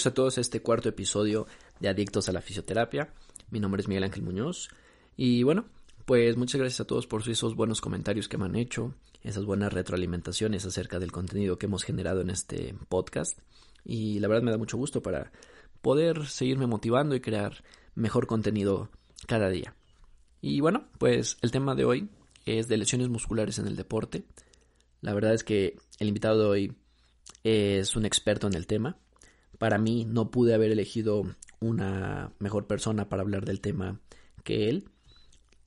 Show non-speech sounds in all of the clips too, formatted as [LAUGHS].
Bienvenidos a todos este cuarto episodio de Adictos a la Fisioterapia. Mi nombre es Miguel Ángel Muñoz. Y bueno, pues muchas gracias a todos por esos buenos comentarios que me han hecho, esas buenas retroalimentaciones acerca del contenido que hemos generado en este podcast. Y la verdad me da mucho gusto para poder seguirme motivando y crear mejor contenido cada día. Y bueno, pues el tema de hoy es de lesiones musculares en el deporte. La verdad es que el invitado de hoy es un experto en el tema para mí no pude haber elegido una mejor persona para hablar del tema que él.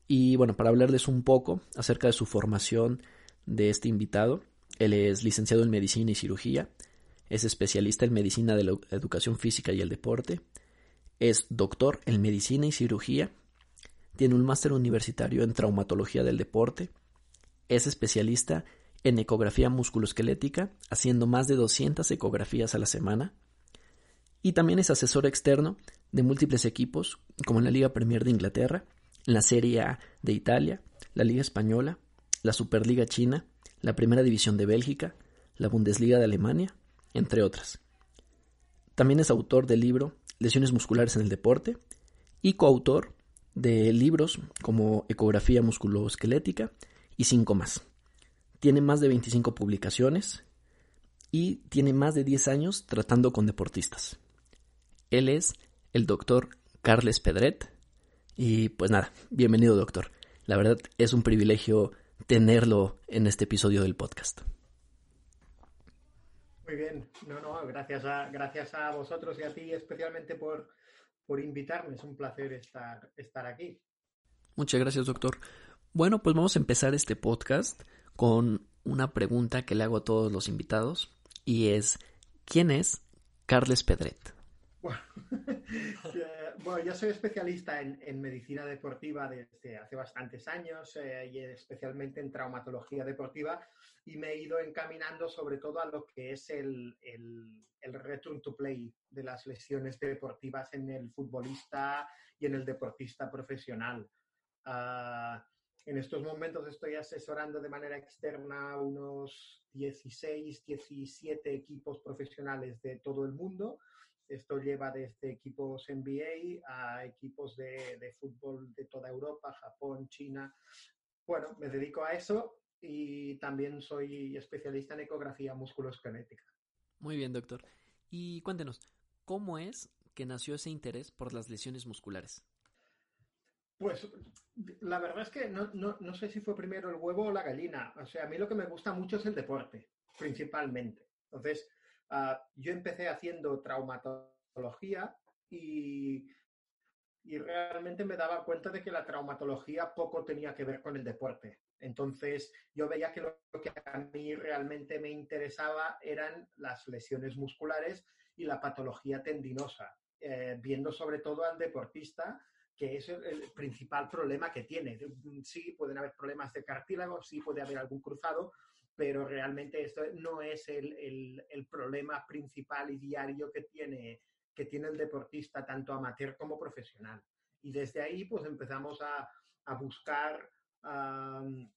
Y bueno, para hablarles un poco acerca de su formación de este invitado. Él es licenciado en medicina y cirugía, es especialista en medicina de la educación física y el deporte, es doctor en medicina y cirugía, tiene un máster universitario en traumatología del deporte, es especialista en ecografía musculoesquelética, haciendo más de 200 ecografías a la semana, y también es asesor externo de múltiples equipos, como en la Liga Premier de Inglaterra, la Serie A de Italia, la Liga Española, la Superliga China, la Primera División de Bélgica, la Bundesliga de Alemania, entre otras. También es autor del libro Lesiones musculares en el deporte y coautor de libros como Ecografía musculoesquelética y cinco más. Tiene más de 25 publicaciones y tiene más de 10 años tratando con deportistas. Él es el doctor Carles Pedret. Y pues nada, bienvenido doctor. La verdad es un privilegio tenerlo en este episodio del podcast. Muy bien, no, no, gracias a, gracias a vosotros y a ti especialmente por, por invitarme. Es un placer estar, estar aquí. Muchas gracias, doctor. Bueno, pues vamos a empezar este podcast con una pregunta que le hago a todos los invitados y es, ¿quién es Carles Pedret? Bueno, [LAUGHS] bueno, yo soy especialista en, en, medicina deportiva desde hace bastantes años eh, y especialmente en traumatología deportiva y me he ido encaminando sobre todo a lo que es el, el, el return to play de las lesiones deportivas en el futbolista y en el deportista profesional. Uh, en estos momentos estoy asesorando de manera externa unos 16, 17 equipos profesionales de todo el mundo esto lleva desde equipos NBA a equipos de, de, fútbol de toda Europa, Japón, China. Bueno, me dedico a eso y también soy especialista en ecografía musculoesquelética. Muy bien, doctor. Y cuéntenos, ¿cómo es que nació ese interés por las lesiones musculares? Pues la verdad es que no, no, no, sé si fue primero el huevo o la gallina. O sea, a mí lo que me gusta mucho es el deporte, principalmente. Entonces, Uh, yo empecé haciendo traumatología y, y, realmente me daba cuenta de que la traumatología poco tenía que ver con el deporte. Entonces yo veía que lo que a mí realmente me interesaba eran las lesiones musculares y la patología tendinosa, eh, viendo sobre todo al deportista que es el, principal problema que tiene. Sí, pueden haber problemas de cartílago, sí puede haber algún cruzado, pero realmente esto no es el, el, el, problema principal y diario que tiene, que tiene el deportista, tanto amateur como profesional. Y desde ahí, pues empezamos a, a buscar um,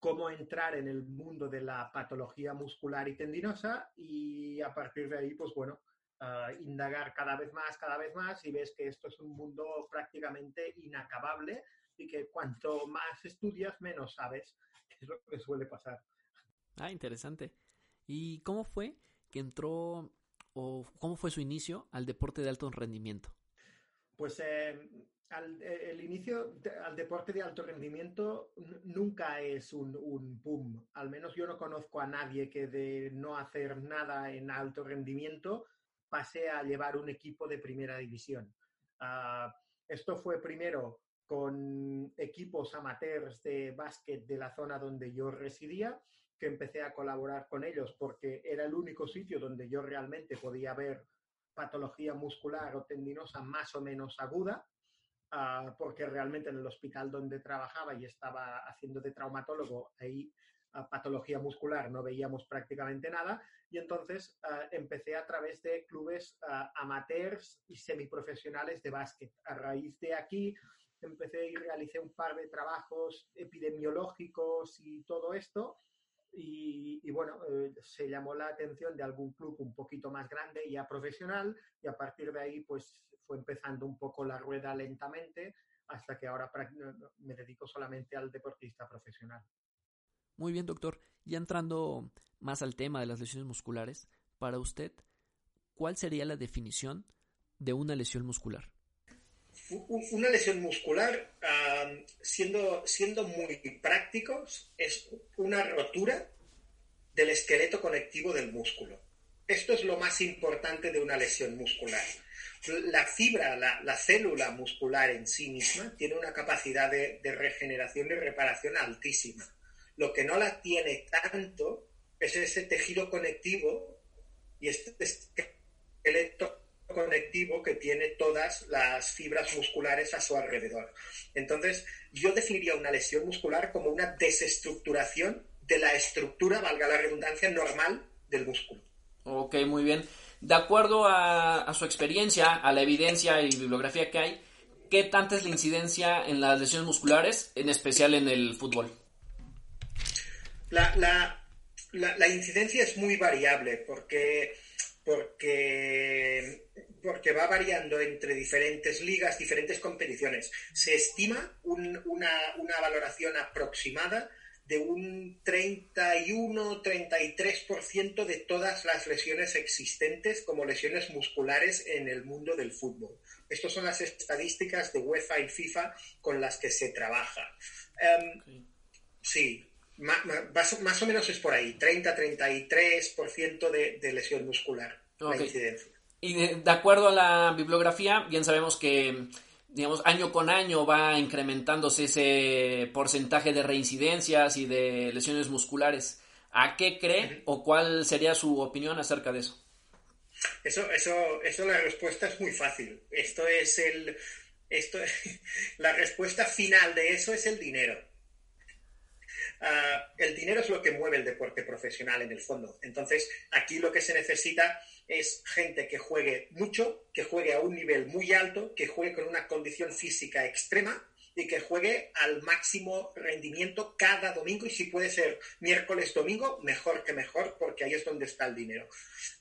cómo entrar en el mundo de la patología muscular y tendinosa y a partir de ahí, pues bueno, uh, indagar cada vez más, cada vez más y ves que esto es un mundo prácticamente inacabable y que cuanto más estudias, menos sabes, [LAUGHS] que es lo que suele pasar. Ah, interesante. ¿Y cómo fue que entró o cómo fue su inicio al deporte de alto rendimiento? Pues eh, al, el inicio al deporte de alto rendimiento nunca es un, un, boom. Al menos yo no conozco a nadie que de no hacer nada en alto rendimiento pase a llevar un equipo de primera división. Uh, esto fue primero con equipos amateurs de básquet de la zona donde yo residía, que empecé a colaborar con ellos porque era el único sitio donde yo realmente podía ver patología muscular o tendinosa más o menos aguda, uh, porque realmente en el hospital donde trabajaba y estaba haciendo de traumatólogo, ahí uh, patología muscular no veíamos prácticamente nada, y entonces uh, empecé a través de clubes amateurs y semiprofesionales de básquet. A raíz de aquí empecé y realicé un par de trabajos epidemiológicos y todo esto, y, bueno, eh, se llamó la atención de algún club un poquito más grande, ya profesional, y a partir de ahí pues fue empezando un poco la rueda lentamente hasta que ahora me dedico solamente al deportista profesional. Muy bien, doctor. Ya entrando más al tema de las lesiones musculares, para usted, ¿cuál sería la definición de una lesión muscular? Una lesión muscular, siendo, siendo muy prácticos, es una rotura del esqueleto conectivo del músculo. Esto es lo más importante de una lesión muscular. La fibra, la, la célula muscular en sí misma, tiene una capacidad de, de, regeneración y reparación altísima. Lo que no la tiene tanto es ese tejido conectivo y este esqueleto conectivo que tiene todas las fibras musculares a su alrededor. Entonces, yo definiría una lesión muscular como una desestructuración de la estructura, valga la redundancia, normal del músculo. Ok, muy bien. De acuerdo a, a su experiencia, a la evidencia y bibliografía que hay, ¿qué tanta es la incidencia en las lesiones musculares, en especial en el fútbol? La, la, la, la incidencia es muy variable porque porque, porque va variando entre diferentes ligas, diferentes competiciones. Se estima un, una, una valoración aproximada de un 31-33% de todas las lesiones existentes como lesiones musculares en el mundo del fútbol. Estas son las estadísticas de UEFA y FIFA con las que se trabaja. Um, okay. Sí, más, más, o menos es por ahí, 30-33% de, de lesión muscular, okay. la incidencia. Y de, de, acuerdo a la bibliografía, bien sabemos que, digamos, año con año va incrementándose ese porcentaje de reincidencias y de lesiones musculares. ¿A qué cree uh -huh. o cuál sería su opinión acerca de eso? Eso, eso, eso la respuesta es muy fácil. Esto es el, esto, [LAUGHS] la respuesta final de eso es el dinero. Uh, el dinero es lo que mueve el deporte profesional en el fondo. Entonces, aquí lo que se necesita es gente que juegue mucho, que juegue a un nivel muy alto, que juegue con una condición física extrema y que juegue al máximo rendimiento cada domingo y si puede ser miércoles, domingo, mejor que mejor, porque ahí es donde está el dinero.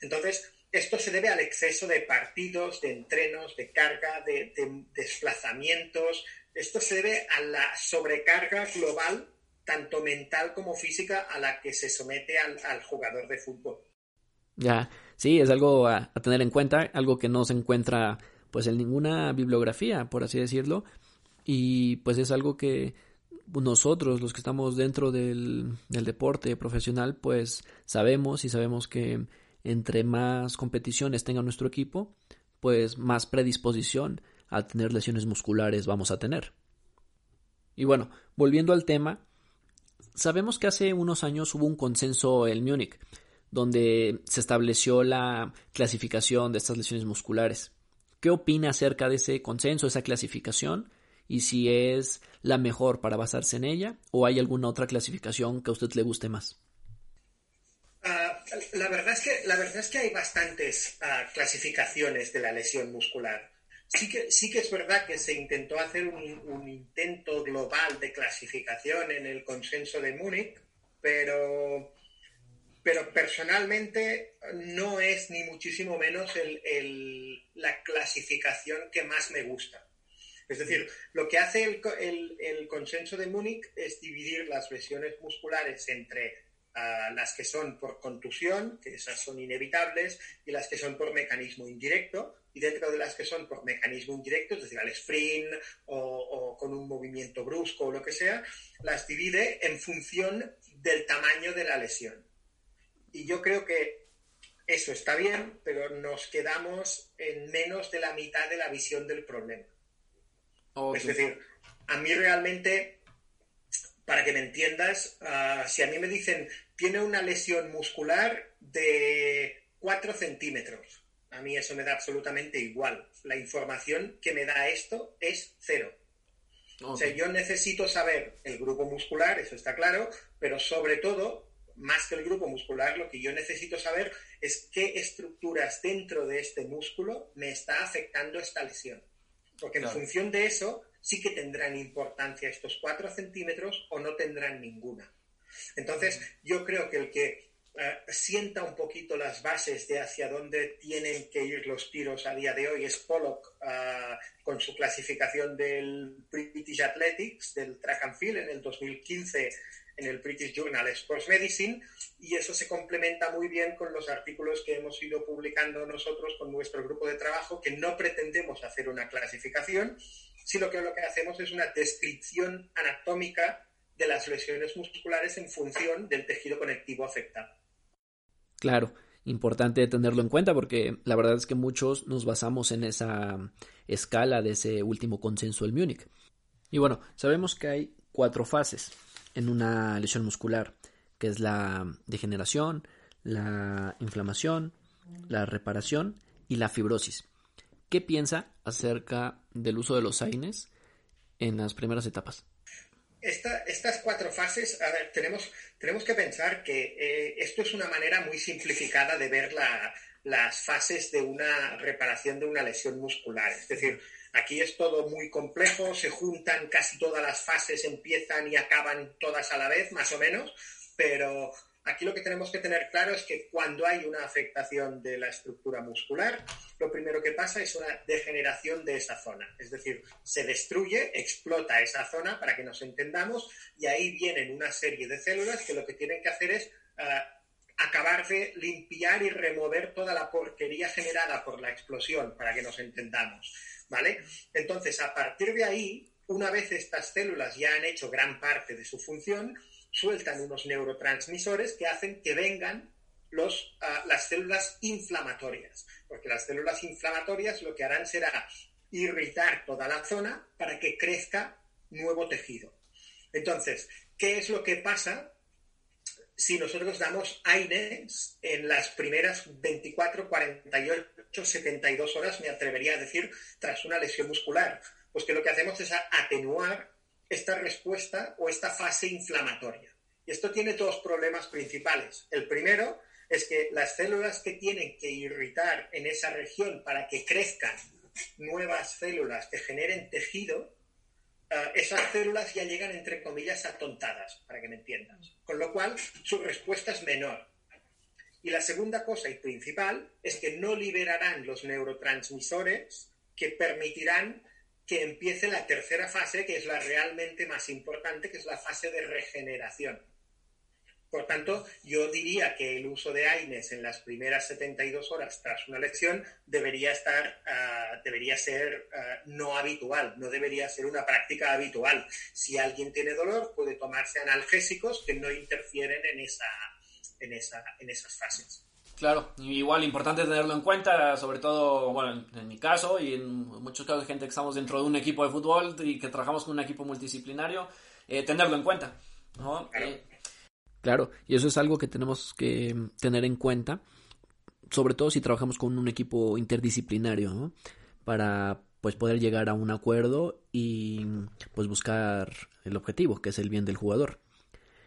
Entonces, esto se debe al exceso de partidos, de entrenos, de carga, de desplazamientos. Esto se debe a la sobrecarga global tanto mental como física a la que se somete al, jugador de fútbol. Ya, sí, es algo a, a, tener en cuenta, algo que no se encuentra pues en ninguna bibliografía, por así decirlo, y pues es algo que nosotros, los que estamos dentro del, del deporte profesional, pues sabemos y sabemos que entre más competiciones tenga nuestro equipo, pues más predisposición a tener lesiones musculares vamos a tener. Y bueno, volviendo al tema, Sabemos que hace unos años hubo un consenso en Múnich, donde se estableció la clasificación de estas lesiones musculares. ¿Qué opina acerca de ese consenso, esa clasificación? Y si es la mejor para basarse en ella, o hay alguna otra clasificación que a usted le guste más. Uh, la, verdad es que, la verdad es que hay bastantes uh, clasificaciones de la lesión muscular. Sí que, sí que es verdad que se intentó hacer un, intento global de clasificación en el consenso de Múnich, pero, pero personalmente no es ni muchísimo menos la clasificación que más me gusta. Es decir, lo que hace el, el consenso de Múnich es dividir las lesiones musculares entre las que son por contusión, que esas son inevitables, y las que son por mecanismo indirecto, y dentro de las que son por mecanismo indirecto, es decir, al sprint o, con un movimiento brusco o lo que sea, las divide en función del tamaño de la lesión. Y yo creo que eso está bien, pero nos quedamos en menos de la mitad de la visión del problema. Es decir, a mí realmente para que me entiendas, ah, si a mí me dicen tiene una lesión muscular de 4 centímetros, a mí eso me da absolutamente igual. La información que me da esto es cero. O sea, yo necesito saber el grupo muscular, eso está claro, pero sobre todo, más que el grupo muscular, lo que yo necesito saber es qué estructuras dentro de este músculo me está afectando esta lesión. Porque en función de eso, sí que tendrán importancia estos cuatro centímetros o no tendrán ninguna. Entonces, yo creo que el que eh, sienta un poquito las bases de hacia dónde tienen que ir los tiros a día de hoy es Pollock eh, con su clasificación del British Athletics, del track and field en el 2015 en el British Journal Sports Medicine y eso se complementa muy bien con los artículos que hemos ido publicando nosotros con nuestro grupo de trabajo que no pretendemos hacer una clasificación, sino que lo que hacemos es una descripción anatómica de las lesiones musculares en función del tejido conectivo afectado. Claro, importante tenerlo en cuenta porque la verdad es que muchos nos basamos en esa escala de ese último consenso del Múnich. Y bueno, sabemos que hay cuatro fases en una lesión muscular, que es la degeneración, la inflamación, la reparación y la fibrosis. ¿Qué piensa acerca del uso de los AINES en las primeras etapas? estas cuatro fases, a ver, tenemos, tenemos que pensar que eh, esto es una manera muy simplificada de ver las fases de una reparación de una lesión muscular. Es decir, Aquí es todo muy complejo, se juntan casi todas las fases, empiezan y acaban todas a la vez, más o menos, pero aquí lo que tenemos que tener claro es que cuando hay una afectación de la estructura muscular, lo primero que pasa es una degeneración de esa zona, es decir, se destruye, explota esa zona para que nos entendamos y ahí vienen una serie de células que lo que tienen que hacer es... Eh, acabar de limpiar y remover toda la porquería generada por la explosión, para que nos entendamos. ¿vale? Entonces, a partir de ahí, una vez estas células ya han hecho gran parte de su función, sueltan unos neurotransmisores que hacen que vengan los, ah, las células inflamatorias, porque las células inflamatorias lo que harán será irritar toda la zona para que crezca nuevo tejido. Entonces, ¿qué es lo que pasa si nosotros damos AINES en las primeras 24, 48, 72 horas, me atrevería a decir, tras una lesión muscular, pues que lo que hacemos es atenuar esta respuesta o esta fase inflamatoria. Y esto tiene dos problemas principales. El primero es que las células que tienen que irritar en esa región para que crezcan nuevas células que generen tejido, eh, esas células ya llegan, entre comillas, atontadas, para que me entiendas. Con lo cual, su respuesta es menor. Y la segunda cosa y principal es que no liberarán los neurotransmisores que permitirán que empiece la tercera fase, que es la realmente más importante, que es la fase de regeneración. Por tanto, yo diría que el uso de AINES en las primeras 72 horas tras una lesión debería estar, ah, debería ser ah, no habitual, no debería ser una práctica habitual. Si alguien tiene dolor, puede tomarse analgésicos que no interfieren en esa, en esa, en esas fases. Claro, igual importante tenerlo en cuenta, sobre todo, bueno, en mi caso y en muchos casos de gente que estamos dentro de un equipo de fútbol y que trabajamos con un equipo multidisciplinario, eh, tenerlo en cuenta. ¿no? Eh, Claro, y eso es algo que tenemos que tener en cuenta, sobre todo si trabajamos con un equipo interdisciplinario, ¿no? Para pues poder llegar a un acuerdo y pues buscar el objetivo, que es el bien del jugador.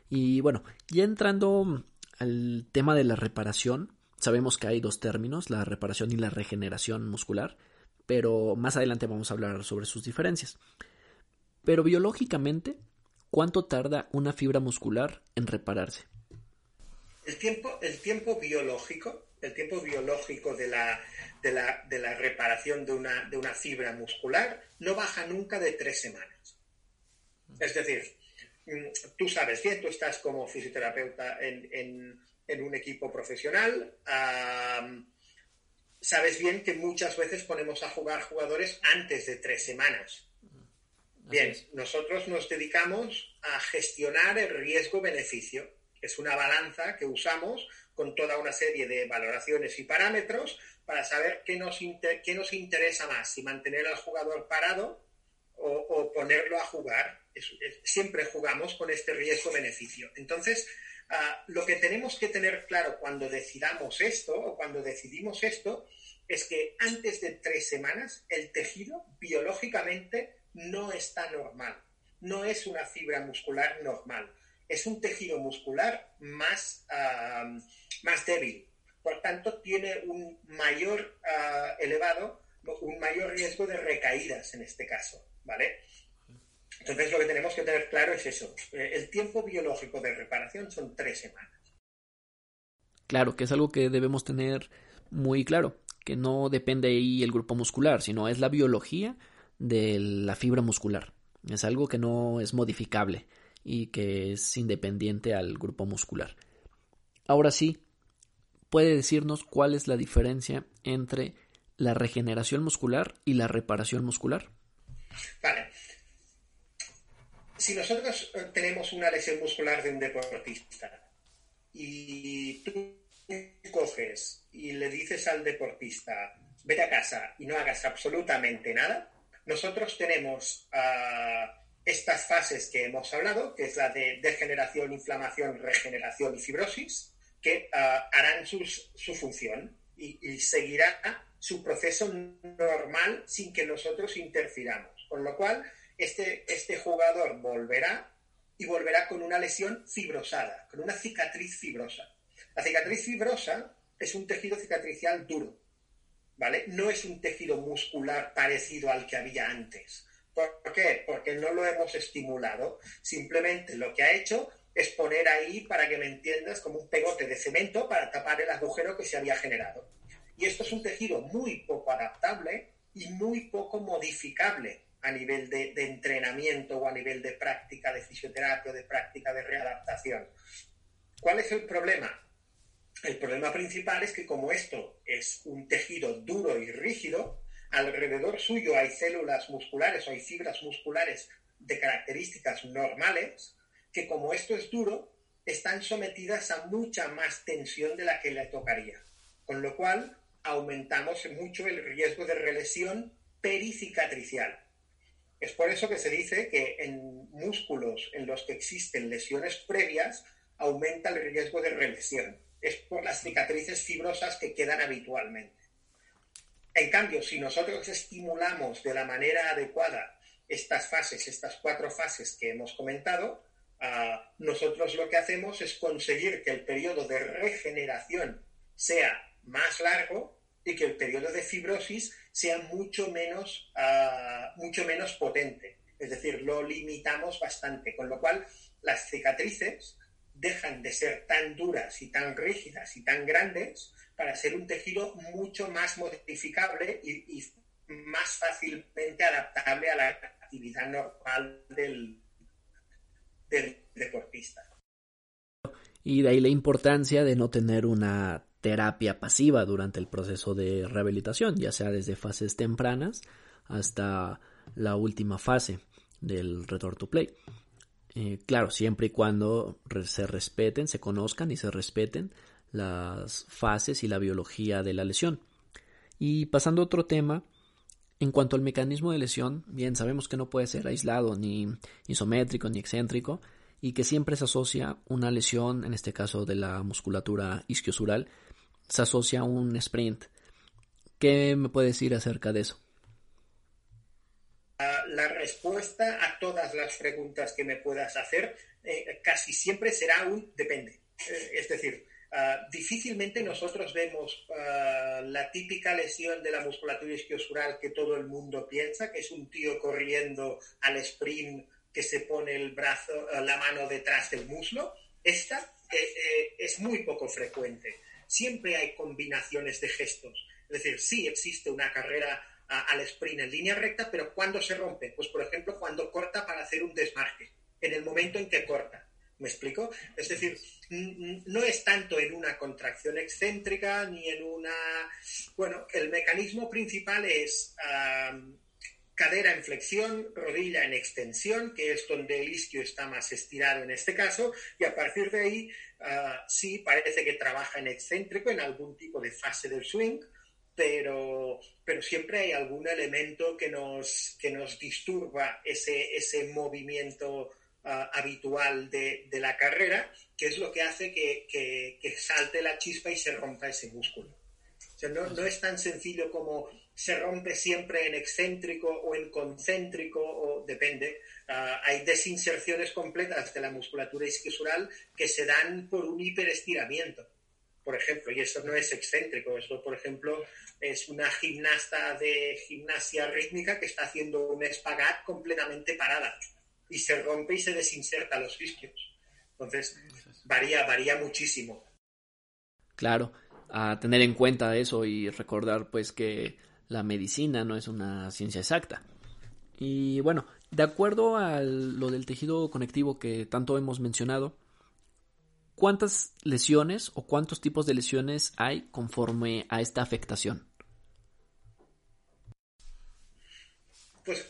Y bueno, ya entrando al tema de la reparación, sabemos que hay dos términos, la reparación y la regeneración muscular, pero más adelante vamos a hablar sobre sus diferencias. Pero biológicamente, ¿cuánto tarda una fibra muscular en repararse? El tiempo, el tiempo biológico, el tiempo biológico de la, de la, reparación de una, de una fibra muscular no baja nunca de tres semanas. Es decir, mm, tú sabes bien, tú estás como fisioterapeuta en, un equipo profesional, sabes bien que muchas veces ponemos a jugar jugadores antes de tres semanas. Bien, nosotros nos dedicamos a gestionar el riesgo-beneficio. Es una balanza que usamos con toda una serie de valoraciones y parámetros para saber qué nos, qué nos interesa más, si mantener al jugador parado o, ponerlo a jugar. siempre jugamos con este riesgo-beneficio. Entonces, ah, lo que tenemos que tener claro cuando decidamos esto o cuando decidimos esto es que antes de tres semanas el tejido biológicamente no está normal. No es una fibra muscular normal. Es un tejido muscular más, más débil. Por tanto, tiene un mayor ah, elevado, un mayor riesgo de recaídas en este caso. ¿Vale? Entonces, lo que tenemos que tener claro es eso. Eh, el tiempo biológico de reparación son tres semanas. Claro, que es algo que debemos tener muy claro, que no depende ahí el grupo muscular, sino es la biología de la fibra muscular. Es algo que no es modificable y que es independiente al grupo muscular. Ahora sí, puede decirnos cuál es la diferencia entre la regeneración muscular y la reparación muscular. Vale. Si nosotros eh, tenemos una lesión muscular de un deportista y tú coges y le dices al deportista, vete a casa y no hagas absolutamente nada, nosotros tenemos ah, estas fases que hemos hablado, que es la de degeneración, inflamación, regeneración y fibrosis, que ah, harán su función y, seguirá su proceso normal sin que nosotros interfiramos. Con lo cual, este, este jugador volverá y volverá con una lesión fibrosada, con una cicatriz fibrosa. La cicatriz fibrosa es un tejido cicatricial duro, ¿vale? No es un tejido muscular parecido al que había antes. ¿Por qué? Porque no lo hemos estimulado. Simplemente lo que ha hecho es poner ahí, para que me entiendas, como un pegote de cemento para tapar el agujero que se había generado. Y esto es un tejido muy poco adaptable y muy poco modificable a nivel de, entrenamiento o a nivel de práctica de fisioterapia o de práctica de readaptación. ¿Cuál es el problema? El problema principal es que como esto es un tejido duro y rígido, alrededor suyo hay células musculares o hay fibras musculares de características normales, que como esto es duro, están sometidas a mucha más tensión de la que le tocaría. Con lo cual, aumentamos mucho el riesgo de relesión pericicatricial. Es por eso que se dice que en músculos en los que existen lesiones previas aumenta el riesgo de relesión es por las cicatrices fibrosas que quedan habitualmente. En cambio, si nosotros estimulamos de la manera adecuada estas fases, estas cuatro fases que hemos comentado, ah, nosotros lo que hacemos es conseguir que el periodo de regeneración sea más largo y que el periodo de fibrosis sea mucho menos, ah, mucho menos potente. Es decir, lo limitamos bastante, con lo cual las cicatrices dejan de ser tan duras y tan rígidas y tan grandes para ser un tejido mucho más modificable y, más fácilmente adaptable a la actividad normal del, del deportista. Y de ahí la importancia de no tener una terapia pasiva durante el proceso de rehabilitación, ya sea desde fases tempranas hasta la última fase del return to play. Eh, claro, siempre y cuando se respeten, se conozcan y se respeten las fases y la biología de la lesión. Y pasando a otro tema, en cuanto al mecanismo de lesión, bien, sabemos que no puede ser aislado, ni isométrico, ni excéntrico, y que siempre se asocia una lesión, en este caso de la musculatura isquiosural, se asocia a un sprint. ¿Qué me puede decir acerca de eso? la respuesta a todas las preguntas que me puedas hacer eh, casi siempre será un depende. Eh, es decir, Ah, difícilmente nosotros vemos ah, la típica lesión de la musculatura isquiosural que todo el mundo piensa, que es un tío corriendo al sprint que se pone el brazo, ah, la mano detrás del muslo. Esta eh, eh, es muy poco frecuente. Siempre hay combinaciones de gestos. Es decir, sí existe una carrera al sprint en línea recta, pero ¿cuándo se rompe? Pues, por ejemplo, cuando corta para hacer un desmarque, en el momento en que corta. ¿Me explico? Es decir, no es tanto en una contracción excéntrica ni en una... Bueno, el mecanismo principal es cadera en flexión, rodilla en extensión, que es donde el isquio está más estirado en este caso, y a partir de ahí ah, sí parece que trabaja en excéntrico en algún tipo de fase del swing, pero, pero siempre hay algún elemento que nos, que nos disturba ese, ese movimiento habitual de, la carrera, que es lo que hace que, salte la chispa y se rompa ese músculo. O sea, no, es tan sencillo como se rompe siempre en excéntrico o en concéntrico, o depende. Ah, hay desinserciones completas de la musculatura isquiosural que se dan por un hiperestiramiento, por ejemplo, y eso no es excéntrico. Eso, por ejemplo, es una gimnasta de gimnasia rítmica que está haciendo un espagat completamente parada y se rompe y se desinserta los isquios. Entonces, varía, varía muchísimo. Claro, a tener en cuenta eso y recordar pues que la medicina no es una ciencia exacta. Y bueno, de acuerdo a lo del tejido conectivo que tanto hemos mencionado, ¿cuántas lesiones o cuántos tipos de lesiones hay conforme a esta afectación? Pues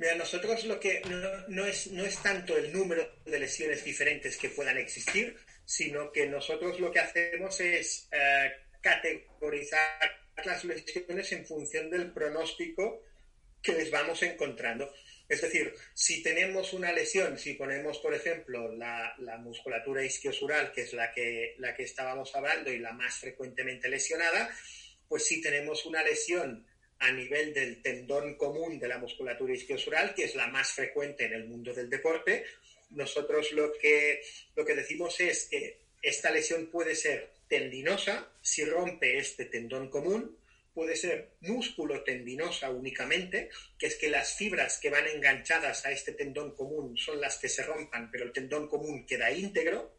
Mira, nosotros lo que no, es, no es tanto el número de lesiones diferentes que puedan existir, sino que nosotros lo que hacemos es eh, categorizar las lesiones en función del pronóstico que les vamos encontrando. Es decir, si tenemos una lesión, si ponemos, por ejemplo, la, la, musculatura isquiosural, que es la que, la que estábamos hablando y la más frecuentemente lesionada, pues si tenemos una lesión a nivel del tendón común de la musculatura isquiosural, que es la más frecuente en el mundo del deporte. Nosotros lo que, lo que decimos es que esta lesión puede ser tendinosa si rompe este tendón común, puede ser músculo tendinosa únicamente, que es que las fibras que van enganchadas a este tendón común son las que se rompan, pero el tendón común queda íntegro.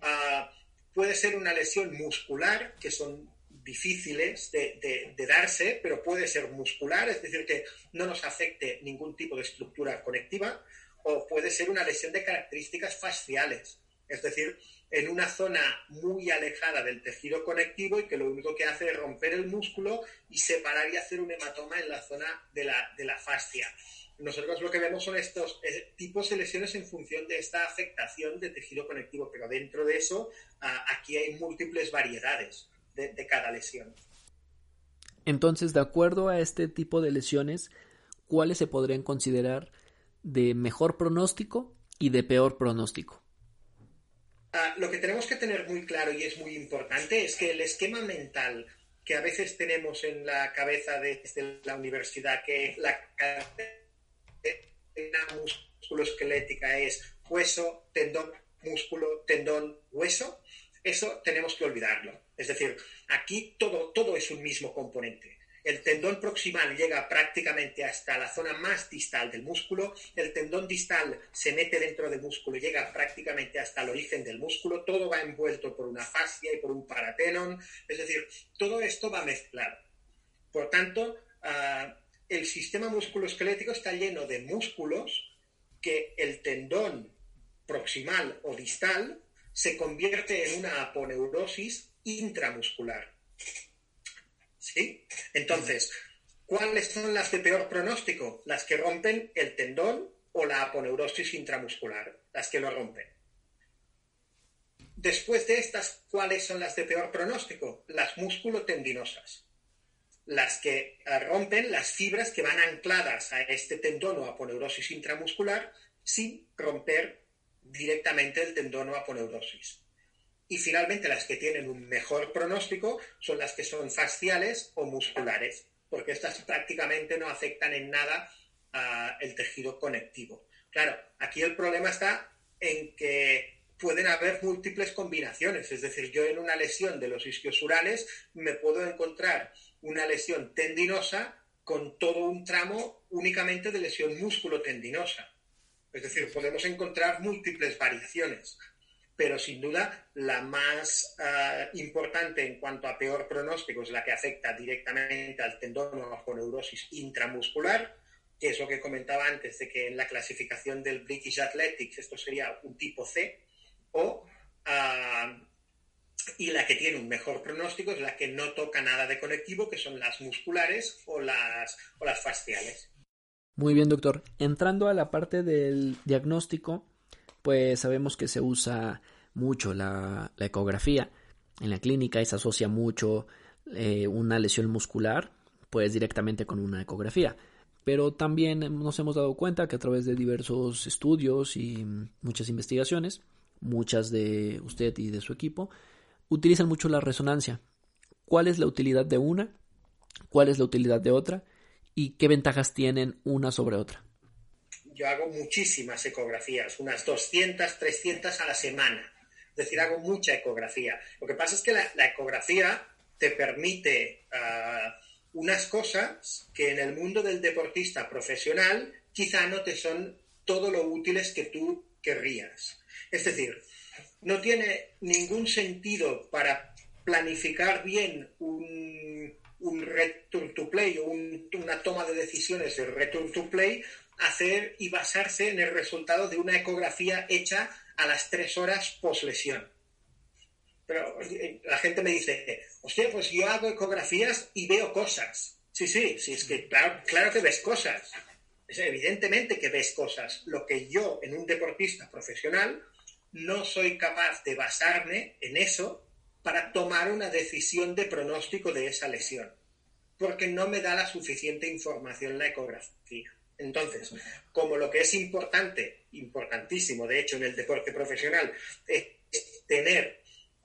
Ah, puede ser una lesión muscular, que son difíciles de, darse, pero puede ser muscular, es decir, que no nos afecte ningún tipo de estructura conectiva, o puede ser una lesión de características fasciales, es decir, en una zona muy alejada del tejido conectivo y que lo único que hace es romper el músculo y separar y hacer un hematoma en la zona de la, de la fascia. Nosotros lo que vemos son estos tipos de lesiones en función de esta afectación de tejido conectivo, pero dentro de eso aquí hay múltiples variedades de, cada lesión. Entonces, de acuerdo a este tipo de lesiones, ¿cuáles se podrían considerar de mejor pronóstico y de peor pronóstico? Ah, lo que tenemos que tener muy claro y es muy importante es que el esquema mental que a veces tenemos en la cabeza desde la universidad, que la cadena musculoesquelética es hueso, tendón, músculo, tendón, hueso, eso tenemos que olvidarlo. Es decir, aquí todo, todo es un mismo componente. El tendón proximal llega prácticamente hasta la zona más distal del músculo, el tendón distal se mete dentro del músculo llega prácticamente hasta el origen del músculo, todo va envuelto por una fascia y por un paratenon, es decir, todo esto va mezclado. Por tanto, ah, el sistema musculoesquelético está lleno de músculos que el tendón proximal o distal se convierte en una aponeurosis intramuscular. ¿Sí? Entonces, ¿cuáles son las de peor pronóstico? Las que rompen el tendón o la aponeurosis intramuscular, las que lo rompen. Después de estas, ¿cuáles son las de peor pronóstico? Las músculo-tendinosas. Las que eh, rompen las fibras que van ancladas a este tendón o aponeurosis intramuscular sin romper directamente el tendón o aponeurosis. Y finalmente las que tienen un mejor pronóstico son las que son fasciales o musculares, porque estas prácticamente no afectan en nada al tejido conectivo. Claro, aquí el problema está en que pueden haber múltiples combinaciones. Es decir, yo en una lesión de los isquiosurales me puedo encontrar una lesión tendinosa con todo un tramo únicamente de lesión músculo-tendinosa. Es decir, podemos encontrar múltiples variaciones, pero sin duda la más ah, importante en cuanto a peor pronóstico es la que afecta directamente al tendón o neurosis intramuscular, que es lo que comentaba antes de que en la clasificación del British Athletics esto sería un tipo C, o ah, y la que tiene un mejor pronóstico es la que no toca nada de conectivo, que son las musculares o las, o las faciales. Muy bien, doctor. Entrando a la parte del diagnóstico, pues sabemos que se usa mucho la, ecografía en la clínica y se asocia mucho eh, una lesión muscular, pues directamente con una ecografía. Pero también nos hemos dado cuenta que a través de diversos estudios y muchas investigaciones, muchas de usted y de su equipo, utilizan mucho la resonancia. ¿Cuál es la utilidad de una? ¿Cuál es la utilidad de otra? ¿Y qué ventajas tienen una sobre otra? Yo hago muchísimas ecografías, unas 200, 300 a la semana. Es decir, hago mucha ecografía. Lo que pasa es que la, ecografía te permite ah, unas cosas que en el mundo del deportista profesional quizá no te son todo lo útiles que tú querrías. Es decir, no tiene ningún sentido para planificar bien un, return to play o una toma de decisiones de return to play, hacer y basarse en el resultado de una ecografía hecha a las tres horas post lesión. Pero la gente me dice, hostia, pues yo hago ecografías y veo cosas. Sí, sí, sí, es que claro, claro que ves cosas. Es evidentemente que ves cosas. Lo que yo, en un deportista profesional, no soy capaz de basarme en eso para tomar una decisión de pronóstico de esa lesión, porque no me da la suficiente información la ecografía. Entonces, como lo que es importante, importantísimo, de hecho, en el deporte profesional, es tener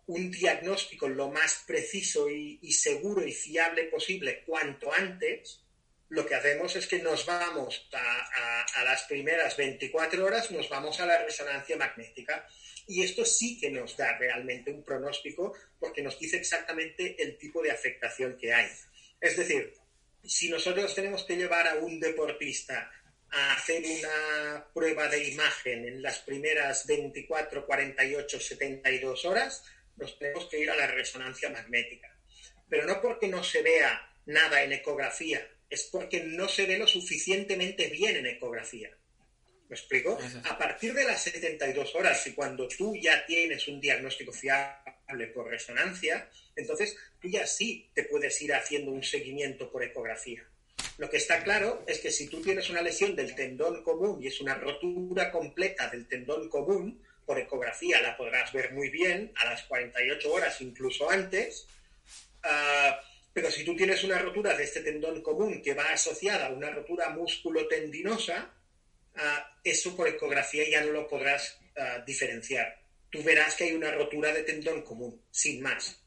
un diagnóstico lo más preciso y, seguro y fiable posible cuanto antes, lo que hacemos es que nos vamos a, las primeras 24 horas, nos vamos a la resonancia magnética. Y esto sí que nos da realmente un pronóstico porque nos dice exactamente el tipo de afectación que hay. Es decir, si nosotros tenemos que llevar a un deportista a hacer una prueba de imagen en las primeras 24, 48, 72 horas, nos tenemos que ir a la resonancia magnética. Pero no porque no se vea nada en ecografía, es porque no se ve lo suficientemente bien en ecografía. ¿Me explico? A partir de las 72 horas y cuando tú ya tienes un diagnóstico fiable por resonancia, entonces tú ya sí te puedes ir haciendo un seguimiento por ecografía. Lo que está claro es que si tú tienes una lesión del tendón común y es una rotura completa del tendón común, por ecografía la podrás ver muy bien a las 48 horas, incluso antes. Ah, pero si tú tienes una rotura de este tendón común que va asociada a una rotura músculo-tendinosa, eso por ecografía ya no lo podrás ah, diferenciar. Tú verás que hay una rotura de tendón común, sin más.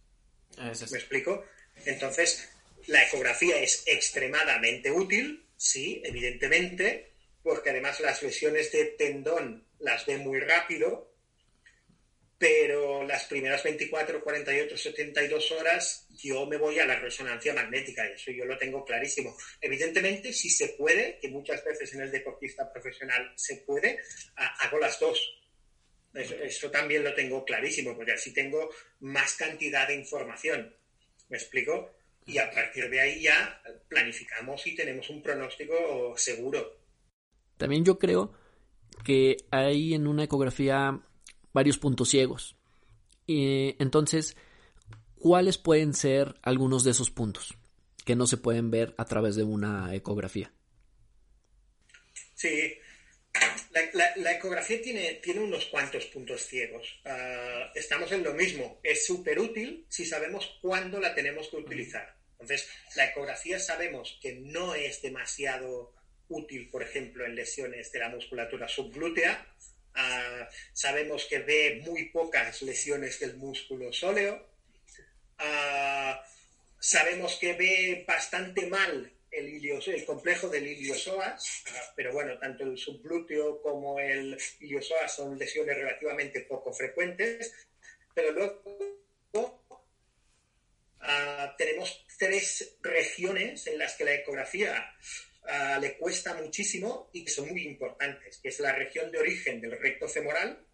¿Me explico? Entonces, la ecografía es extremadamente útil, sí, evidentemente, porque además las lesiones de tendón las ve muy rápido, pero las primeras 24, 48, 72 horas yo me voy a la resonancia magnética, eso yo lo tengo clarísimo. Evidentemente, si se puede, que muchas veces en el deportista profesional se puede, hago las dos. Eso, también lo tengo clarísimo, porque así tengo más cantidad de información. ¿Me explico? Y a partir de ahí ya planificamos y tenemos un pronóstico seguro. También yo creo que hay en una ecografía varios puntos ciegos. Y entonces, ¿cuáles pueden ser algunos de esos puntos que no se pueden ver a través de una ecografía? Sí, la, ecografía tiene, tiene, unos cuantos puntos ciegos. Ah, estamos en lo mismo. Es súper útil si sabemos cuándo la tenemos que utilizar. Entonces, la ecografía sabemos que no es demasiado útil, por ejemplo, en lesiones de la musculatura subglútea, Ah, sabemos que ve muy pocas lesiones del músculo sóleo. Ah, sabemos que ve bastante mal el, complejo del iliosoas, pero bueno, tanto el subglúteo como el iliosoas son lesiones relativamente poco frecuentes, pero luego ah, tenemos tres regiones en las que la ecografía le cuesta muchísimo y que son muy importantes, que es la región de origen del recto femoral,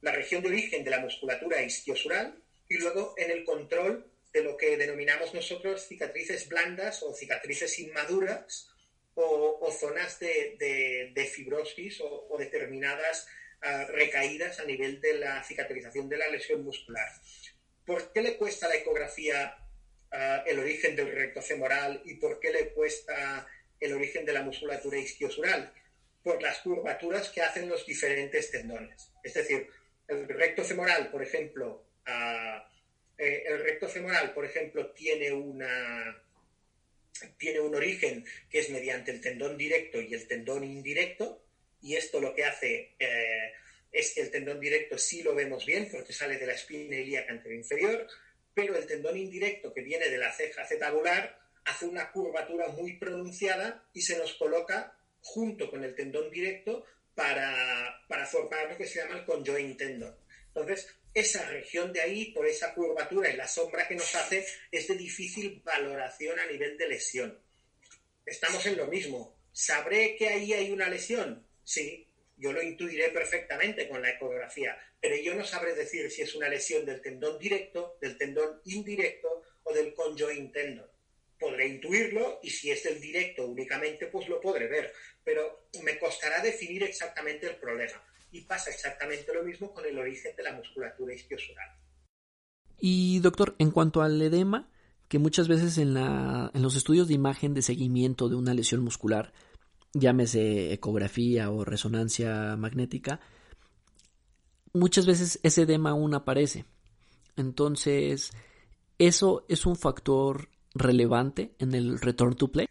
la región de origen de la musculatura isquiosural y luego en el control de lo que denominamos nosotros cicatrices blandas o cicatrices inmaduras o, zonas de, fibrosis o, determinadas ah, recaídas a nivel de la cicatrización de la lesión muscular. ¿Por qué le cuesta la ecografía ah, el origen del recto femoral y por qué le cuesta el origen de la musculatura isquiosural? Por las curvaturas que hacen los diferentes tendones. Es decir, el recto femoral, por ejemplo, uh, eh, el recto femoral, por ejemplo, tiene una tiene un origen que es mediante el tendón directo y el tendón indirecto, y esto lo que hace eh, es que el tendón directo sí lo vemos bien porque sale de la espina ilíaca anterior inferior, pero el tendón indirecto que viene de la ceja acetabular hace una curvatura muy pronunciada y se nos coloca junto con el tendón directo para, para formar lo que se llama el conjoint tendon. Entonces, esa región de ahí, por esa curvatura y la sombra que nos hace, es de difícil valoración a nivel de lesión. Estamos en lo mismo. ¿Sabré que ahí hay una lesión? Sí, yo lo intuiré perfectamente con la ecografía, pero yo no sabré decir si es una lesión del tendón directo, del tendón indirecto o del conjoint tendon. Podré intuirlo y si es del directo únicamente, pues lo podré ver, pero me costará definir exactamente el problema y pasa exactamente lo mismo con el origen de la musculatura isquiosural. Y doctor, en cuanto al edema, que muchas veces en, la, en los estudios de imagen de seguimiento de una lesión muscular, llámese ecografía o resonancia magnética, muchas veces ese edema aún aparece. Entonces, ¿eso es un factor relevante en el return to play?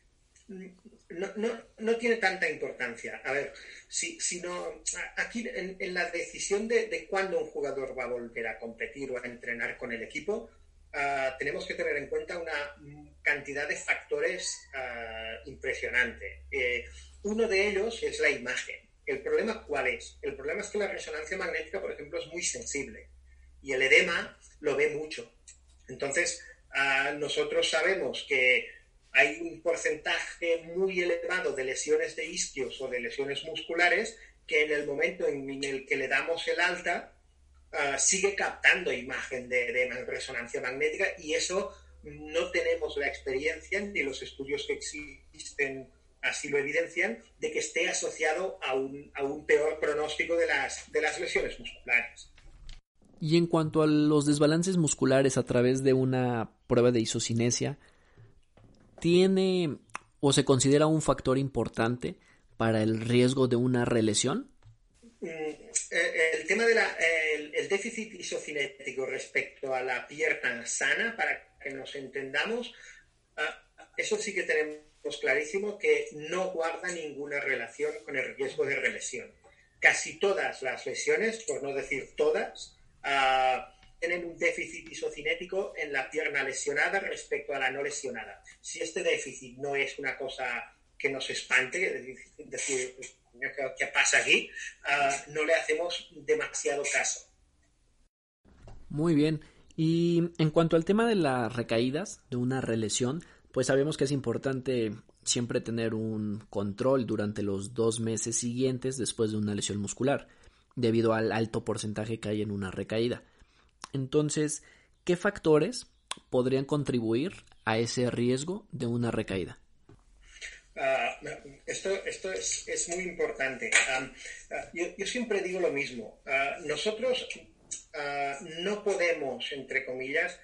No, no, no tiene tanta importancia. A ver, sino aquí en, la decisión de, cuándo un jugador va a volver a competir o a entrenar con el equipo, ah, tenemos que tener en cuenta una cantidad de factores uh, impresionante. Eh, uno de ellos es la imagen. ¿El problema cuál es? El problema es que la resonancia magnética, por ejemplo, es muy sensible y el edema lo ve mucho. Entonces, nosotros sabemos que hay un porcentaje muy elevado de lesiones de isquios o de lesiones musculares que en el momento en el que le damos el alta ah, sigue captando imagen de, resonancia magnética y eso no tenemos la experiencia ni los estudios que existen así lo evidencian, de que esté asociado a un, a un peor pronóstico de las, de las lesiones musculares. Y en cuanto a los desbalances musculares a través de una prueba de isocinesia, tiene o se considera un factor importante para el riesgo de una relesión? Mm, eh, el tema del el déficit isocinético respecto a la pierna sana, para que nos entendamos, ah, eso sí que tenemos clarísimo que no guarda ninguna relación con el riesgo de relesión. Casi todas las lesiones, por no decir todas, uh, tienen un déficit isocinético en la pierna lesionada respecto a la no lesionada. Si este déficit no es una cosa que nos espante, es decir, ¿qué pasa aquí? Ah, no le hacemos demasiado caso. Muy bien. Y en cuanto al tema de las recaídas, de una relesión, pues sabemos que es importante siempre tener un control durante los dos meses siguientes después de una lesión muscular, debido al alto porcentaje que hay en una recaída. Entonces, ¿qué factores podrían contribuir a ese riesgo de una recaída? Ah, esto, esto es, muy importante. Ah, yo, siempre digo lo mismo. Ah, nosotros no podemos, entre comillas,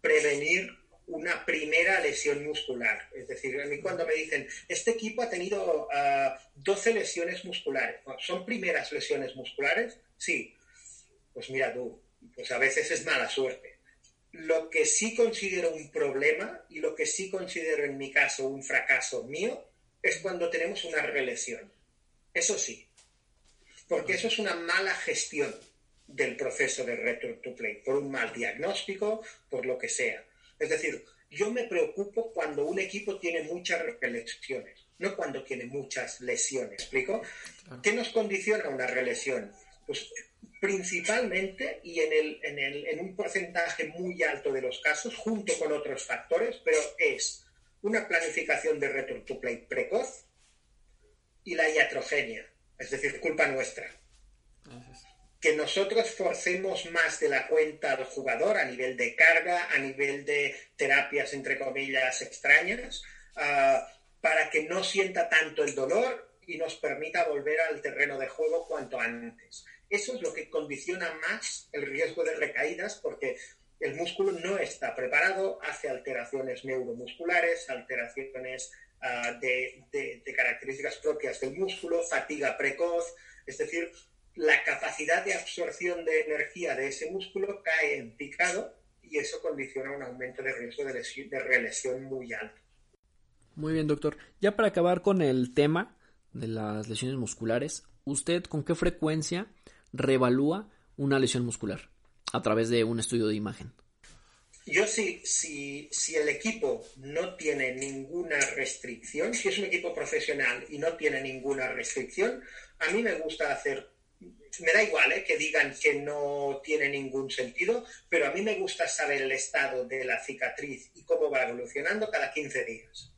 prevenir una primera lesión muscular. Es decir, a mí cuando me dicen, este equipo ha tenido 12 lesiones musculares, ¿son primeras lesiones musculares? Sí. Pues mira tú, pues a veces es mala suerte. Lo que sí considero un problema y lo que sí considero en mi caso un fracaso mío es cuando tenemos una relesión. Eso sí, porque eso es una mala gestión del proceso de return to play, por un mal diagnóstico, por lo que sea. Es decir, yo me preocupo cuando un equipo tiene muchas lesiones, no cuando tiene muchas lesiones. ¿Explico? ¿Qué nos condiciona una relesión? Pues principalmente y en, el, en, el, en un porcentaje muy alto de los casos, junto con otros factores, pero es una planificación de return to play precoz y la iatrogenia, es decir, culpa nuestra. Que nosotros forcemos más de la cuenta al jugador a nivel de carga, a nivel de terapias, entre comillas, extrañas, uh, para que no sienta tanto el dolor y nos permita volver al terreno de juego cuanto antes. Eso es lo que condiciona más el riesgo de recaídas porque el músculo no está preparado, hace alteraciones neuromusculares, alteraciones uh, de, de, características propias del músculo, fatiga precoz, es decir, la capacidad de absorción de energía de ese músculo cae en picado y eso condiciona un aumento de riesgo de, lesión, de relesión muy alto. Muy bien, doctor. Ya para acabar con el tema de las lesiones musculares, ¿usted con qué frecuencia reevalúa una lesión muscular a través de un estudio de imagen? Yo sí, si, si el equipo no tiene ninguna restricción, si es un equipo profesional y no tiene ninguna restricción, a mí me gusta hacer, me da igual ¿eh? que digan que no tiene ningún sentido, pero a mí me gusta saber el estado de la cicatriz y cómo va evolucionando cada 15 días.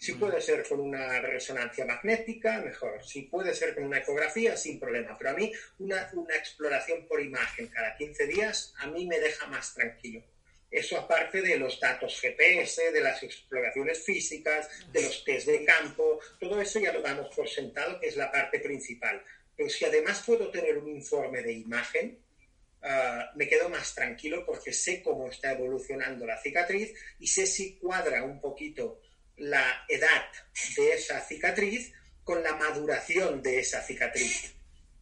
Si puede ser con una resonancia magnética, mejor. Si puede ser con una ecografía, sin problema. Pero a mí una, una exploración por imagen cada 15 días, a mí me deja más tranquilo. Eso aparte de los datos GPS, de las exploraciones físicas, de los test de campo, todo eso ya lo damos por sentado, que es la parte principal. Pero si además puedo tener un informe de imagen, uh, me quedo más tranquilo porque sé cómo está evolucionando la cicatriz y sé si cuadra un poquito la edad de esa cicatriz con la maduración de esa cicatriz.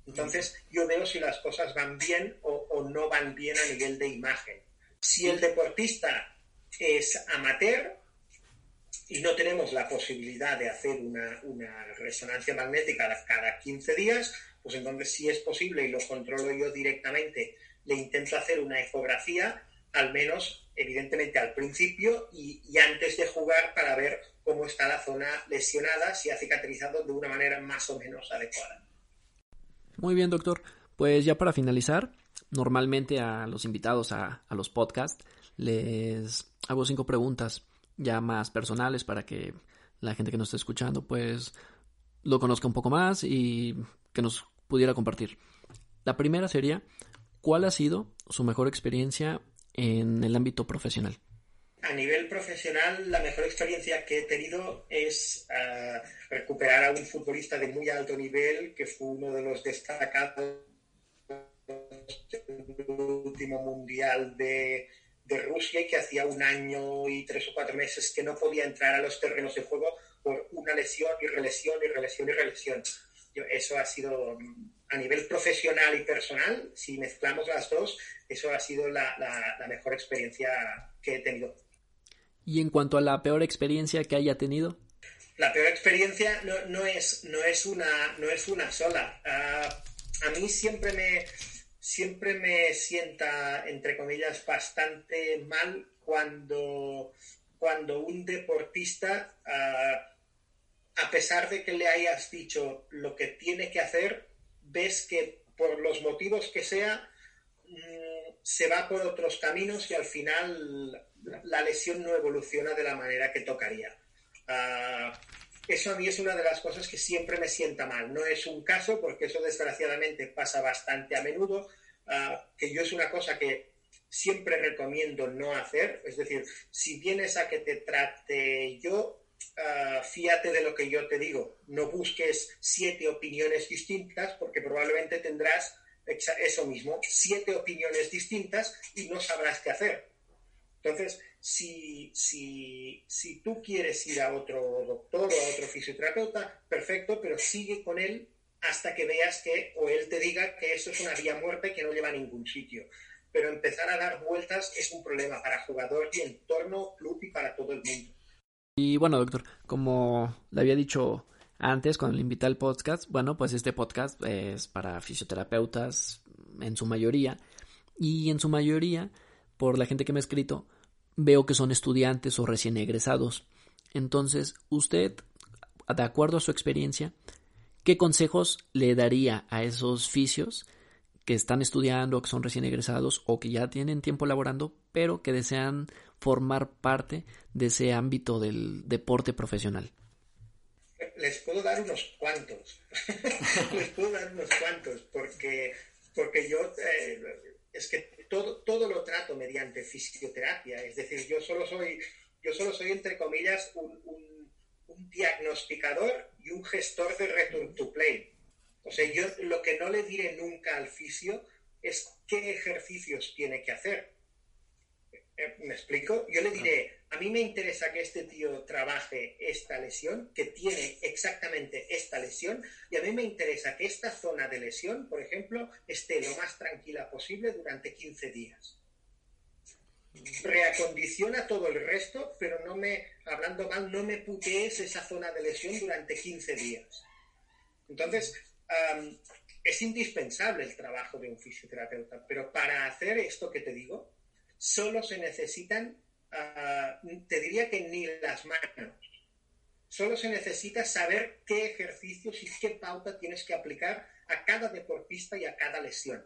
Entonces, yo veo si las cosas van bien o, no van bien a nivel de imagen. Si el deportista es amateur y no tenemos la posibilidad de hacer una, una resonancia magnética cada 15 días, pues entonces si es posible y lo controlo yo directamente, le intento hacer una ecografía, al menos evidentemente al principio y, antes de jugar para ver cómo está la zona lesionada, si ha cicatrizado de una manera más o menos adecuada. Muy bien, doctor. Pues ya para finalizar, normalmente a los invitados a los podcasts les hago cinco preguntas ya más personales para que la gente que nos esté escuchando pues lo conozca un poco más y que nos pudiera compartir. La primera sería, ¿cuál ha sido su mejor experiencia en el ámbito profesional? A nivel profesional, la mejor experiencia que he tenido es uh, recuperar a un futbolista de muy alto nivel, que fue uno de los destacados del último mundial de, de Rusia y que hacía un año y tres o cuatro meses que no podía entrar a los terrenos de juego por una lesión y relesión y relesión y relesión. Eso ha sido a nivel profesional y personal, si mezclamos las dos, eso ha sido la, la, la, mejor experiencia que he tenido. ¿Y en cuanto a la peor experiencia que haya tenido? La peor experiencia no, no, es, no, es, una, no es una sola. Uh, a mí siempre me, siempre me sienta, entre comillas, bastante mal cuando, cuando un deportista, uh, a pesar de que le hayas dicho lo que tiene que hacer, ves que por los motivos que sea, mmm, se va por otros caminos y al final la lesión no evoluciona de la manera que tocaría. Uh, eso a mí es una de las cosas que siempre me sienta mal. No es un caso, porque eso desgraciadamente pasa bastante a menudo, uh, que yo es una cosa que siempre recomiendo no hacer. Es decir, si vienes a que te trate yo, uh, fíate de lo que yo te digo. No busques siete opiniones distintas, porque probablemente tendrás eso mismo, siete opiniones distintas y no sabrás qué hacer. Entonces, si, si, si tú quieres ir a otro doctor o a otro fisioterapeuta, perfecto, pero sigue con él hasta que veas que, o él te diga que eso es una vía muerta y que no lleva a ningún sitio. Pero empezar a dar vueltas es un problema para jugador y entorno, club y para todo el mundo. Y bueno, doctor, como le había dicho antes cuando le invité al podcast, bueno, pues este podcast es para fisioterapeutas en su mayoría y en su mayoría, por la gente que me ha escrito, veo que son estudiantes o recién egresados. Entonces, usted, de acuerdo a su experiencia, ¿qué consejos le daría a esos fisios que están estudiando, que son recién egresados o que ya tienen tiempo laborando, pero que desean formar parte de ese ámbito del deporte profesional? Les puedo dar unos cuantos. [LAUGHS] Les puedo dar unos cuantos porque, porque yo eh, es que todo, todo lo trato mediante fisioterapia. Es decir, yo solo soy, yo solo soy entre comillas, un, un, diagnosticador y un gestor de return to play. O sea, yo lo que no le diré nunca al fisio es qué ejercicios tiene que hacer. Eh, ¿Me explico? Yo le diré, a mí me interesa que este tío trabaje esta lesión, que tiene exactamente esta lesión, y a mí me interesa que esta zona de lesión, por ejemplo, esté lo más tranquila posible durante 15 días. Reacondiciona todo el resto, pero no me, hablando mal, no me putees esa zona de lesión durante 15 días. Entonces, es indispensable el trabajo de un fisioterapeuta, pero para hacer esto que te digo, solo se necesitan, ah, te diría que ni las manos. Solo se necesita saber qué ejercicios y qué pauta tienes que aplicar a cada deportista y a cada lesión.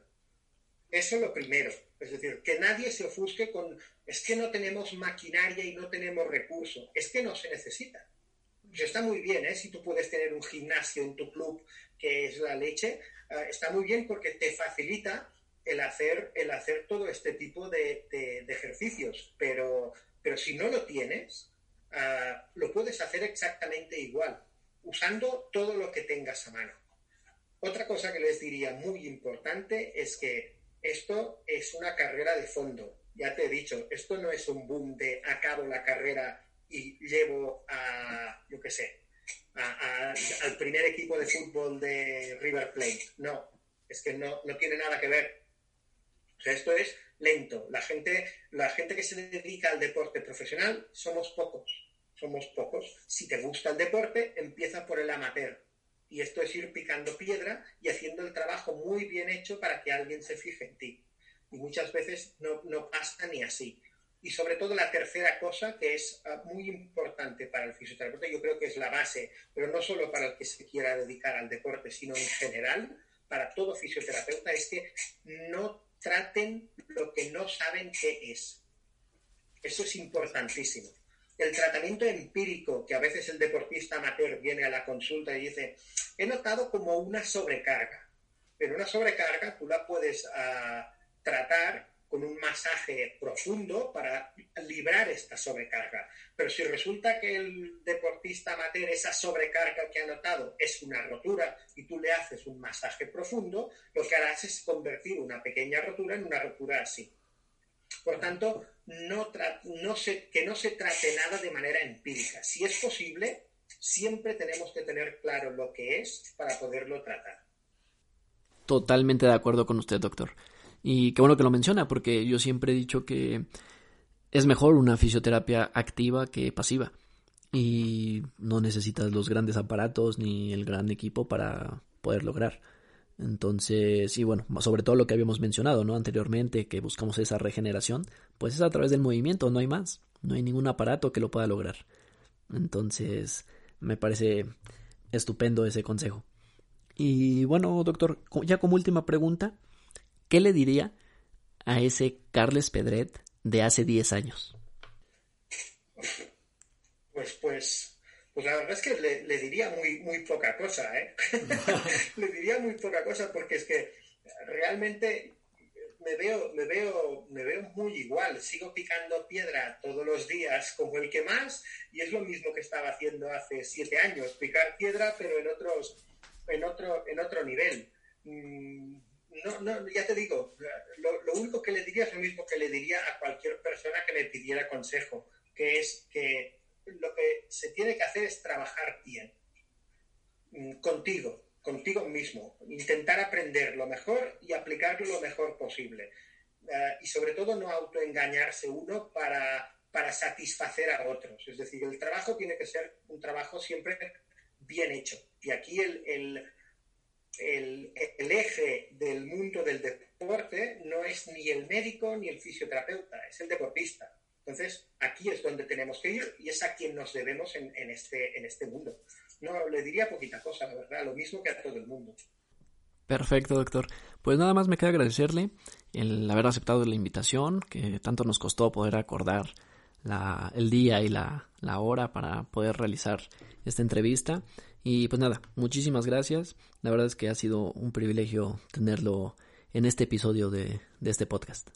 Eso es lo primero. Es decir, que nadie se ofusque con, es que no tenemos maquinaria y no tenemos recursos. Es que no se necesita. Pues está muy bien, ¿eh? Si tú puedes tener un gimnasio en tu club que es la leche, ah, está muy bien porque te facilita el hacer, el hacer todo este tipo de, ejercicios, pero, pero si no lo tienes, ah, lo puedes hacer exactamente igual, usando todo lo que tengas a mano. Otra cosa que les diría muy importante es que esto es una carrera de fondo. Ya te he dicho, esto no es un boom de acabo la carrera y llevo a, yo qué sé, al primer equipo de fútbol de River Plate. No, es que no, no tiene nada que ver esto es lento. La gente, la gente que se dedica al deporte profesional somos pocos. Somos pocos. Si te gusta el deporte, empieza por el amateur. Y esto es ir picando piedra y haciendo el trabajo muy bien hecho para que alguien se fije en ti. Y muchas veces no, no pasa ni así. Y sobre todo la tercera cosa que es ah, muy importante para el fisioterapeuta, yo creo que es la base, pero no solo para el que se quiera dedicar al deporte, sino en general, para todo fisioterapeuta, es que no traten lo que no saben qué es. Eso es importantísimo. El tratamiento empírico, que a veces el deportista amateur viene a la consulta y dice, he notado como una sobrecarga, pero una sobrecarga tú la puedes ah, tratar con un masaje profundo para librar esta sobrecarga. Pero si resulta que el deportista amateur, esa sobrecarga que ha notado es una rotura y tú le haces un masaje profundo, lo que harás es convertir una pequeña rotura en una rotura así. Por tanto, que no se trate nada de manera empírica. Si es posible, siempre tenemos que tener claro lo que es para poderlo tratar. Totalmente de acuerdo con usted, doctor. Y qué bueno que lo menciona, porque yo siempre he dicho que es mejor una fisioterapia activa que pasiva. Y no necesitas los grandes aparatos ni el gran equipo para poder lograr. Entonces, y bueno, sobre todo lo que habíamos mencionado, ¿no? Anteriormente, que buscamos esa regeneración, pues es a través del movimiento, no hay más. No hay ningún aparato que lo pueda lograr. Entonces, me parece estupendo ese consejo. Y bueno, doctor, ya como última pregunta, ¿qué le diría a ese Carles Pedret de hace 10 años? Pues, pues, pues la verdad es que le, diría muy, muy poca cosa, ¿eh? [LAUGHS] le diría muy poca cosa porque es que realmente me veo, me veo, me veo muy igual. Sigo picando piedra todos los días como el que más y es lo mismo que estaba haciendo hace siete años, picar piedra pero en otros, en otro, en otro nivel. Mm, no, no, ya te digo, lo, único que le diría es lo mismo que le diría a cualquier persona que me pidiera consejo, que es que lo que se tiene que hacer es trabajar bien, mm, contigo, contigo mismo, intentar aprender lo mejor y aplicarlo lo mejor posible. Eh, y sobre todo no autoengañarse uno para, para satisfacer a otros. Es decir, el trabajo tiene que ser un trabajo siempre bien hecho. Y aquí el, eje del mundo del deporte no es ni el médico ni el fisioterapeuta, es el deportista. Entonces, aquí es donde tenemos que ir y es a quien nos debemos en, este, en este mundo. No, le diría poquita cosa, la verdad, lo mismo que a todo el mundo. Perfecto, doctor. Pues nada más me queda agradecerle el haber aceptado la invitación, que tanto nos costó poder acordar la, el día y la, la hora para poder realizar esta entrevista. Y pues nada, muchísimas gracias. La verdad es que ha sido un privilegio tenerlo en este episodio de, de este podcast.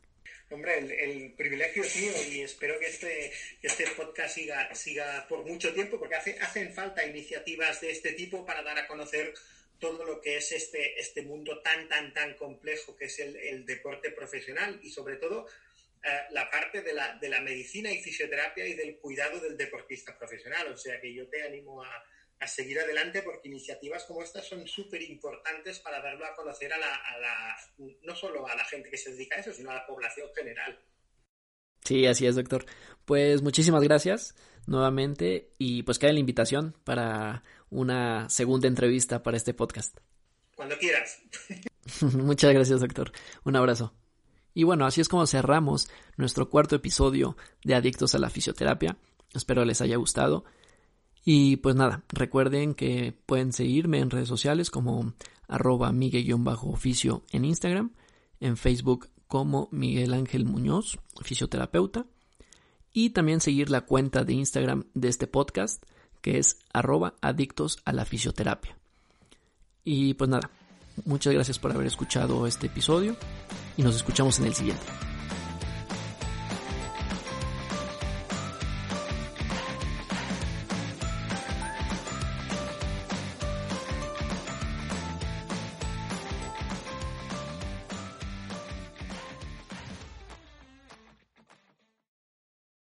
Hombre, el, privilegio es mío y espero que este, este podcast siga, siga por mucho tiempo porque hace, hacen falta iniciativas de este tipo para dar a conocer todo lo que es este, este mundo tan, tan, tan complejo que es el, el deporte profesional y sobre todo eh, la parte de la, de la medicina y fisioterapia y del cuidado del deportista profesional. O sea que yo te animo a, a seguir adelante porque iniciativas como estas son súper importantes para darlo a conocer a la, no solo a la gente que se dedica a eso, sino a la población general. Sí, así es, doctor. Pues muchísimas gracias nuevamente y pues queda la invitación para una segunda entrevista para este podcast. Cuando quieras. [LAUGHS] Muchas gracias, doctor. Un abrazo. Y bueno, así es como cerramos nuestro cuarto episodio de Adictos a la Fisioterapia. Espero les haya gustado. Y pues nada, recuerden que pueden seguirme en redes sociales como arroba miguel-oficio en Instagram, en Facebook como Miguel Ángel Muñoz, fisioterapeuta, y también seguir la cuenta de Instagram de este podcast, que es arroba adictos a la fisioterapia. Y pues nada, muchas gracias por haber escuchado este episodio y nos escuchamos en el siguiente.